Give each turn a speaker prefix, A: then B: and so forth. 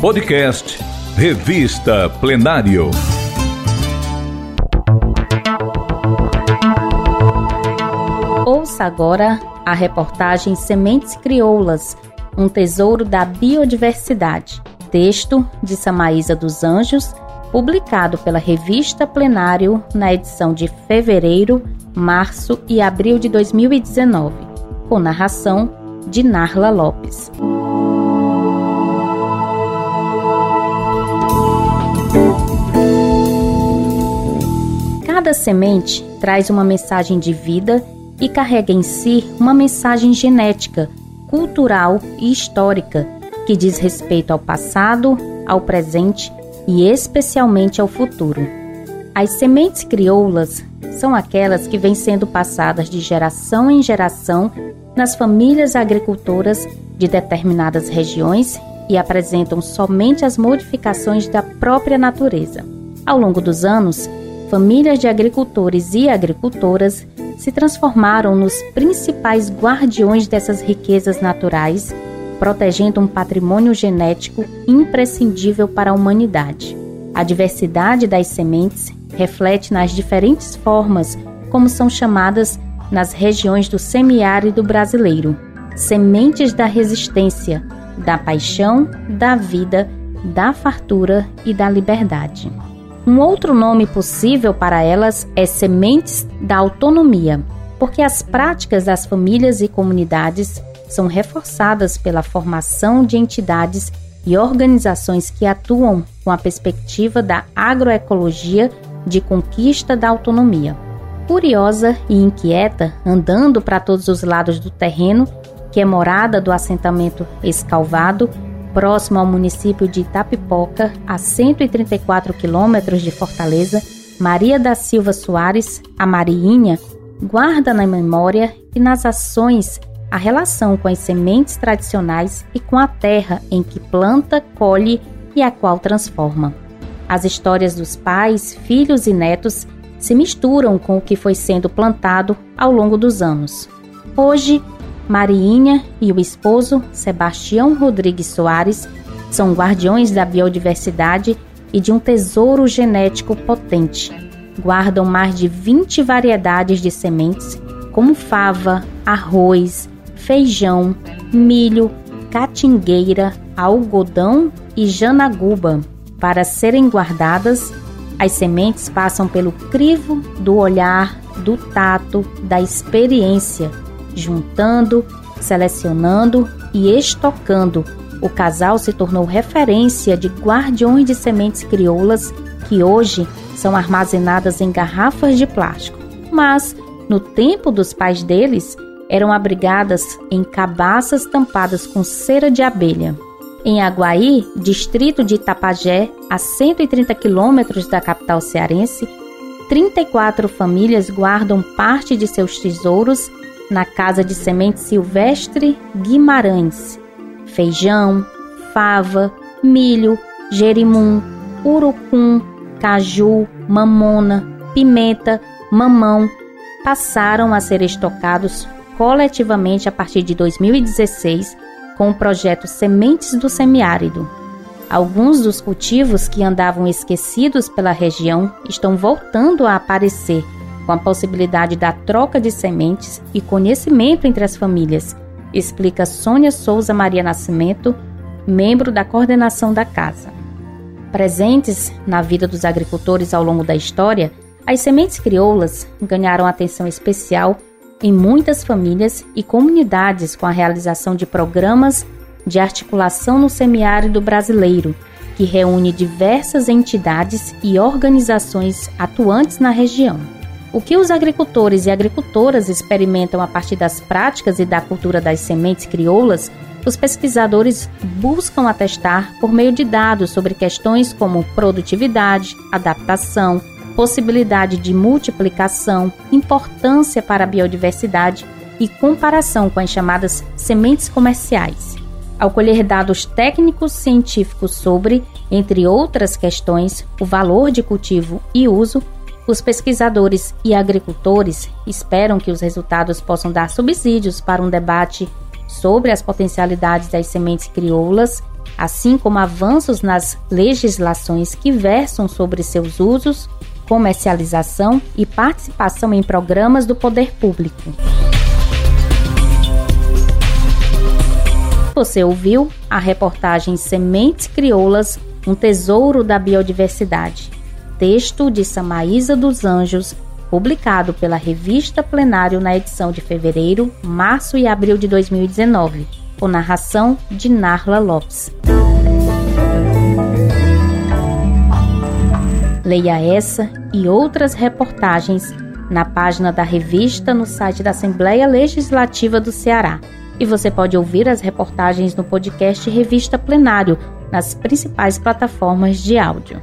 A: Podcast Revista Plenário.
B: Ouça agora a reportagem Sementes Crioulas, um tesouro da biodiversidade. Texto de Samaísa dos Anjos, publicado pela revista Plenário na edição de fevereiro, março e abril de 2019, com narração de Narla Lopes. Cada semente traz uma mensagem de vida e carrega em si uma mensagem genética, cultural e histórica que diz respeito ao passado, ao presente e especialmente ao futuro. As sementes crioulas são aquelas que vêm sendo passadas de geração em geração nas famílias agricultoras de determinadas regiões e apresentam somente as modificações da própria natureza. Ao longo dos anos, famílias de agricultores e agricultoras se transformaram nos principais guardiões dessas riquezas naturais protegendo um patrimônio genético imprescindível para a humanidade. A diversidade das sementes reflete nas diferentes formas como são chamadas nas regiões do semiárido brasileiro: sementes da resistência, da paixão, da vida, da fartura e da liberdade. Um outro nome possível para elas é sementes da autonomia, porque as práticas das famílias e comunidades são reforçadas pela formação de entidades e organizações que atuam com a perspectiva da agroecologia de conquista da autonomia. Curiosa e inquieta, andando para todos os lados do terreno, que é morada do assentamento Escalvado, próximo ao município de Itapipoca, a 134 quilômetros de Fortaleza, Maria da Silva Soares, a Mariinha, guarda na memória e nas ações a relação com as sementes tradicionais e com a terra em que planta, colhe e a qual transforma. As histórias dos pais, filhos e netos se misturam com o que foi sendo plantado ao longo dos anos. Hoje, Mariinha e o esposo, Sebastião Rodrigues Soares, são guardiões da biodiversidade e de um tesouro genético potente. Guardam mais de 20 variedades de sementes, como fava, arroz, feijão, milho, catingueira, algodão e janaguba. Para serem guardadas, as sementes passam pelo crivo do olhar, do tato, da experiência, juntando, selecionando e estocando. O casal se tornou referência de guardiões de sementes crioulas que hoje são armazenadas em garrafas de plástico. Mas, no tempo dos pais deles, eram abrigadas em cabaças tampadas com cera de abelha. Em Aguaí, distrito de Itapajé, a 130 quilômetros da capital cearense, 34 famílias guardam parte de seus tesouros na Casa de Semente Silvestre Guimarães. Feijão, fava, milho, jerimum, urucum, caju, mamona, pimenta, mamão passaram a ser estocados coletivamente a partir de 2016 com o projeto Sementes do Semiárido. Alguns dos cultivos que andavam esquecidos pela região estão voltando a aparecer, com a possibilidade da troca de sementes e conhecimento entre as famílias, explica Sônia Souza Maria Nascimento, membro da coordenação da casa. Presentes na vida dos agricultores ao longo da história, as sementes crioulas ganharam atenção especial em muitas famílias e comunidades com a realização de programas de articulação no semiárido brasileiro, que reúne diversas entidades e organizações atuantes na região. O que os agricultores e agricultoras experimentam a partir das práticas e da cultura das sementes crioulas, os pesquisadores buscam atestar por meio de dados sobre questões como produtividade, adaptação, possibilidade de multiplicação, importância para a biodiversidade e comparação com as chamadas sementes comerciais. Ao colher dados técnicos científicos sobre, entre outras questões, o valor de cultivo e uso, os pesquisadores e agricultores esperam que os resultados possam dar subsídios para um debate sobre as potencialidades das sementes crioulas assim como avanços nas legislações que versam sobre seus usos, comercialização e participação em programas do poder público. Você ouviu a reportagem Sementes Crioulas, um tesouro da biodiversidade. Texto de Samaísa dos Anjos, publicado pela Revista Plenário na edição de fevereiro, março e abril de 2019, com narração de Narla Lopes. Leia essa e outras reportagens na página da revista no site da Assembleia Legislativa do Ceará. E você pode ouvir as reportagens no podcast Revista Plenário, nas principais plataformas de áudio.